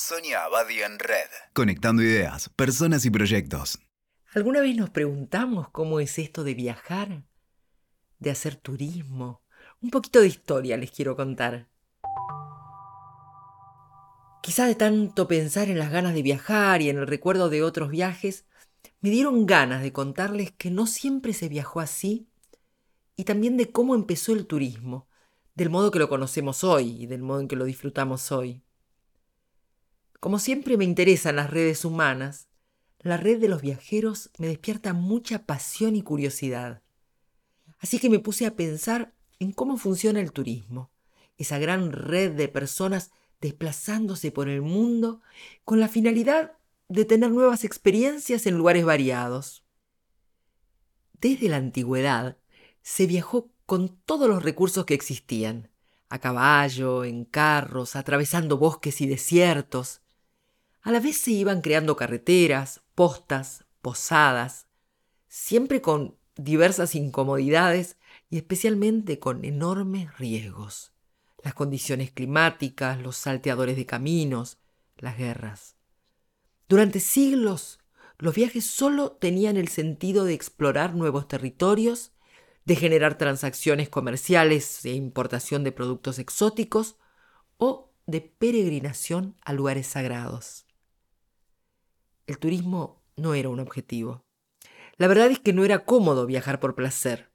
Sonia Abadi en Red. Conectando ideas, personas y proyectos. ¿Alguna vez nos preguntamos cómo es esto de viajar? De hacer turismo. Un poquito de historia les quiero contar. Quizá de tanto pensar en las ganas de viajar y en el recuerdo de otros viajes, me dieron ganas de contarles que no siempre se viajó así y también de cómo empezó el turismo, del modo que lo conocemos hoy y del modo en que lo disfrutamos hoy. Como siempre me interesan las redes humanas, la red de los viajeros me despierta mucha pasión y curiosidad. Así que me puse a pensar en cómo funciona el turismo, esa gran red de personas desplazándose por el mundo con la finalidad de tener nuevas experiencias en lugares variados. Desde la antigüedad se viajó con todos los recursos que existían, a caballo, en carros, atravesando bosques y desiertos, a la vez se iban creando carreteras, postas, posadas, siempre con diversas incomodidades y especialmente con enormes riesgos. Las condiciones climáticas, los salteadores de caminos, las guerras. Durante siglos, los viajes solo tenían el sentido de explorar nuevos territorios, de generar transacciones comerciales e importación de productos exóticos o de peregrinación a lugares sagrados el turismo no era un objetivo. La verdad es que no era cómodo viajar por placer.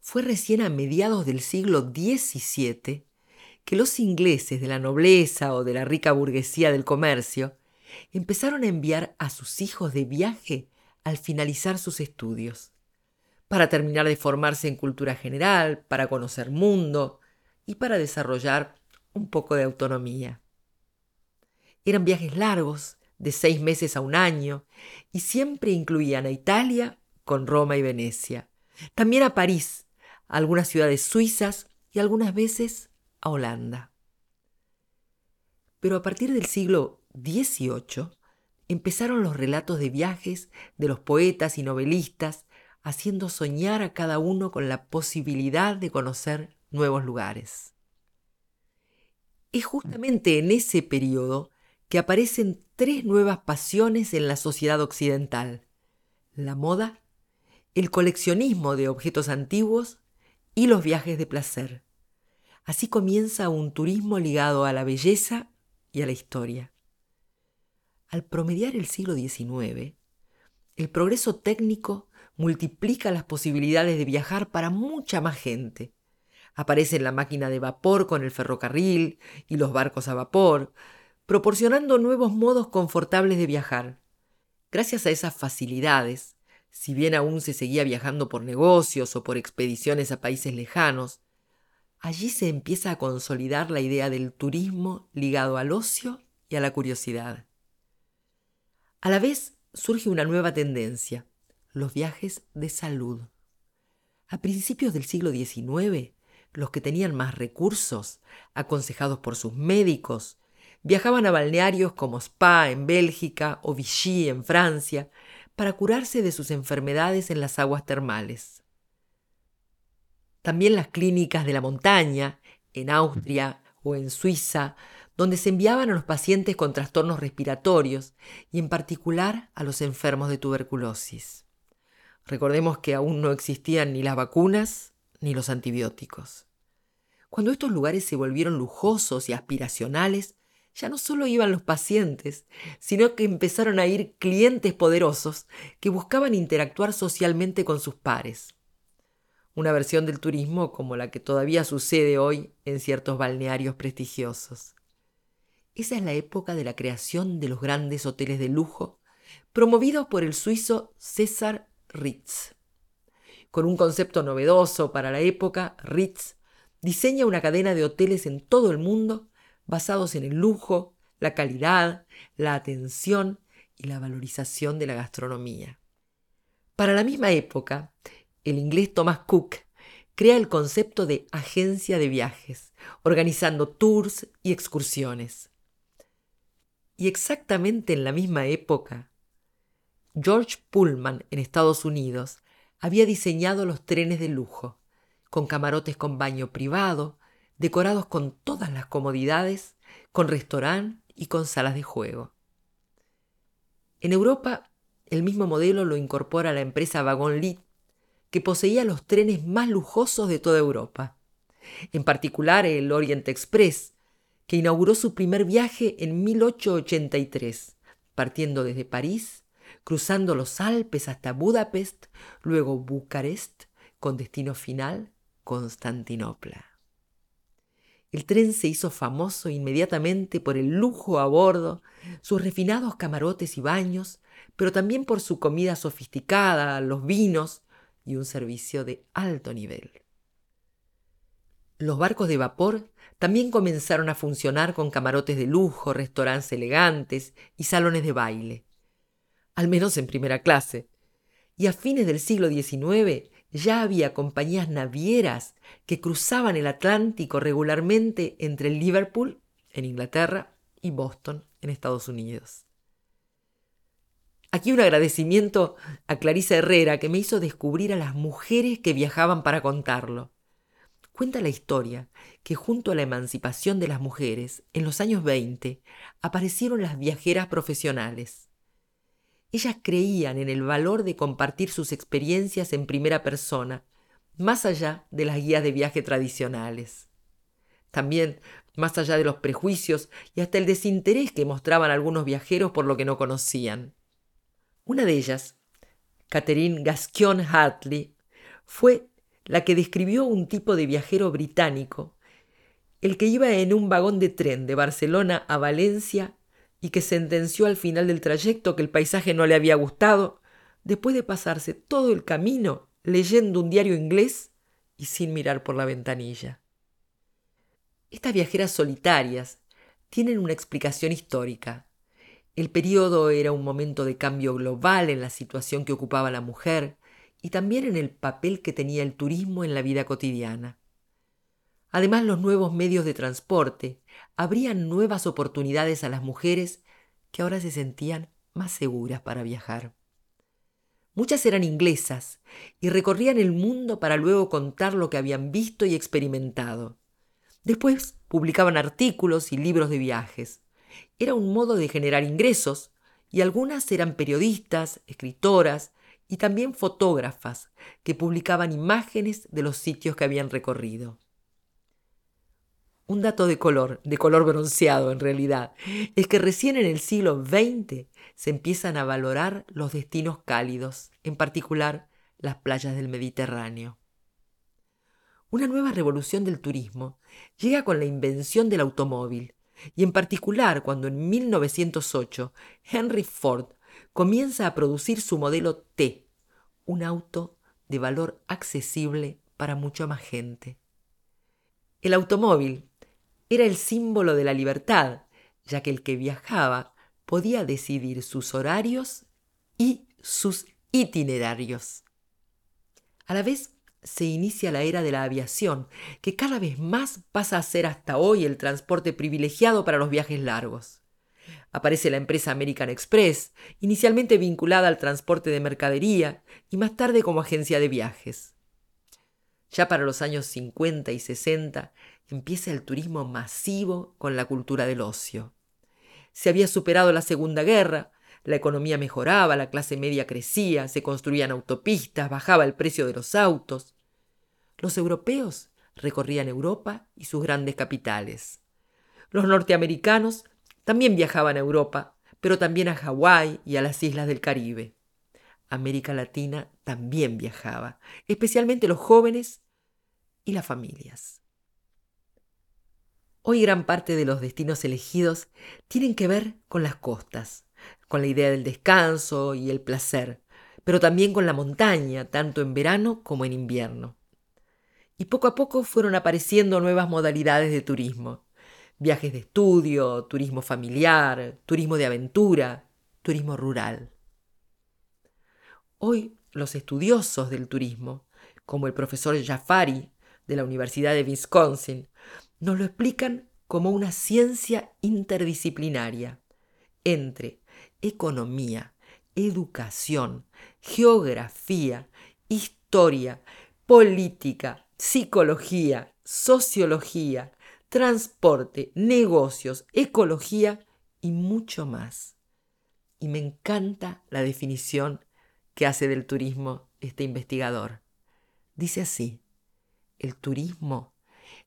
Fue recién a mediados del siglo XVII que los ingleses de la nobleza o de la rica burguesía del comercio empezaron a enviar a sus hijos de viaje al finalizar sus estudios, para terminar de formarse en cultura general, para conocer mundo y para desarrollar un poco de autonomía. Eran viajes largos, de seis meses a un año, y siempre incluían a Italia con Roma y Venecia, también a París, a algunas ciudades suizas y algunas veces a Holanda. Pero a partir del siglo XVIII empezaron los relatos de viajes de los poetas y novelistas, haciendo soñar a cada uno con la posibilidad de conocer nuevos lugares. Es justamente en ese periodo que aparecen tres nuevas pasiones en la sociedad occidental. La moda, el coleccionismo de objetos antiguos y los viajes de placer. Así comienza un turismo ligado a la belleza y a la historia. Al promediar el siglo XIX, el progreso técnico multiplica las posibilidades de viajar para mucha más gente. Aparece la máquina de vapor con el ferrocarril y los barcos a vapor, proporcionando nuevos modos confortables de viajar. Gracias a esas facilidades, si bien aún se seguía viajando por negocios o por expediciones a países lejanos, allí se empieza a consolidar la idea del turismo ligado al ocio y a la curiosidad. A la vez surge una nueva tendencia, los viajes de salud. A principios del siglo XIX, los que tenían más recursos, aconsejados por sus médicos Viajaban a balnearios como Spa en Bélgica o Vichy en Francia para curarse de sus enfermedades en las aguas termales. También las clínicas de la montaña, en Austria o en Suiza, donde se enviaban a los pacientes con trastornos respiratorios y en particular a los enfermos de tuberculosis. Recordemos que aún no existían ni las vacunas ni los antibióticos. Cuando estos lugares se volvieron lujosos y aspiracionales, ya no solo iban los pacientes, sino que empezaron a ir clientes poderosos que buscaban interactuar socialmente con sus pares. Una versión del turismo como la que todavía sucede hoy en ciertos balnearios prestigiosos. Esa es la época de la creación de los grandes hoteles de lujo, promovidos por el suizo César Ritz. Con un concepto novedoso para la época, Ritz diseña una cadena de hoteles en todo el mundo basados en el lujo, la calidad, la atención y la valorización de la gastronomía. Para la misma época, el inglés Thomas Cook crea el concepto de agencia de viajes, organizando tours y excursiones. Y exactamente en la misma época, George Pullman en Estados Unidos había diseñado los trenes de lujo, con camarotes con baño privado, decorados con todas las comodidades, con restaurante y con salas de juego. En Europa, el mismo modelo lo incorpora la empresa Wagon Lit, que poseía los trenes más lujosos de toda Europa. En particular el Orient Express, que inauguró su primer viaje en 1883, partiendo desde París, cruzando los Alpes hasta Budapest, luego Bucarest, con destino final Constantinopla. El tren se hizo famoso inmediatamente por el lujo a bordo, sus refinados camarotes y baños, pero también por su comida sofisticada, los vinos y un servicio de alto nivel. Los barcos de vapor también comenzaron a funcionar con camarotes de lujo, restaurantes elegantes y salones de baile, al menos en primera clase. Y a fines del siglo XIX ya había compañías navieras que cruzaban el Atlántico regularmente entre Liverpool, en Inglaterra, y Boston, en Estados Unidos. Aquí un agradecimiento a Clarisa Herrera que me hizo descubrir a las mujeres que viajaban para contarlo. Cuenta la historia que junto a la emancipación de las mujeres, en los años 20, aparecieron las viajeras profesionales. Ellas creían en el valor de compartir sus experiencias en primera persona, más allá de las guías de viaje tradicionales. También más allá de los prejuicios y hasta el desinterés que mostraban algunos viajeros por lo que no conocían. Una de ellas, Catherine Gasquion Hartley, fue la que describió un tipo de viajero británico, el que iba en un vagón de tren de Barcelona a Valencia y que sentenció al final del trayecto que el paisaje no le había gustado, después de pasarse todo el camino leyendo un diario inglés y sin mirar por la ventanilla. Estas viajeras solitarias tienen una explicación histórica. El periodo era un momento de cambio global en la situación que ocupaba la mujer y también en el papel que tenía el turismo en la vida cotidiana. Además, los nuevos medios de transporte abrían nuevas oportunidades a las mujeres que ahora se sentían más seguras para viajar. Muchas eran inglesas y recorrían el mundo para luego contar lo que habían visto y experimentado. Después publicaban artículos y libros de viajes. Era un modo de generar ingresos y algunas eran periodistas, escritoras y también fotógrafas que publicaban imágenes de los sitios que habían recorrido. Un dato de color, de color bronceado en realidad, es que recién en el siglo XX se empiezan a valorar los destinos cálidos, en particular las playas del Mediterráneo. Una nueva revolución del turismo llega con la invención del automóvil, y en particular cuando en 1908 Henry Ford comienza a producir su modelo T, un auto de valor accesible para mucha más gente. El automóvil era el símbolo de la libertad, ya que el que viajaba podía decidir sus horarios y sus itinerarios. A la vez se inicia la era de la aviación, que cada vez más pasa a ser hasta hoy el transporte privilegiado para los viajes largos. Aparece la empresa American Express, inicialmente vinculada al transporte de mercadería y más tarde como agencia de viajes. Ya para los años 50 y 60 empieza el turismo masivo con la cultura del ocio. Se había superado la Segunda Guerra, la economía mejoraba, la clase media crecía, se construían autopistas, bajaba el precio de los autos. Los europeos recorrían Europa y sus grandes capitales. Los norteamericanos también viajaban a Europa, pero también a Hawái y a las islas del Caribe. América Latina también viajaba, especialmente los jóvenes y las familias. Hoy gran parte de los destinos elegidos tienen que ver con las costas, con la idea del descanso y el placer, pero también con la montaña, tanto en verano como en invierno. Y poco a poco fueron apareciendo nuevas modalidades de turismo viajes de estudio, turismo familiar, turismo de aventura, turismo rural. Hoy los estudiosos del turismo, como el profesor Jafari de la Universidad de Wisconsin, nos lo explican como una ciencia interdisciplinaria entre economía, educación, geografía, historia, política, psicología, sociología, transporte, negocios, ecología y mucho más. Y me encanta la definición que hace del turismo este investigador. Dice así, el turismo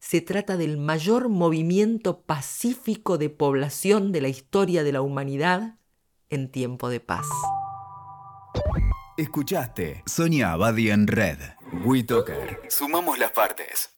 se trata del mayor movimiento pacífico de población de la historia de la humanidad en tiempo de paz. Escuchaste Sonia Abadi en Red. WeToker. Sumamos las partes.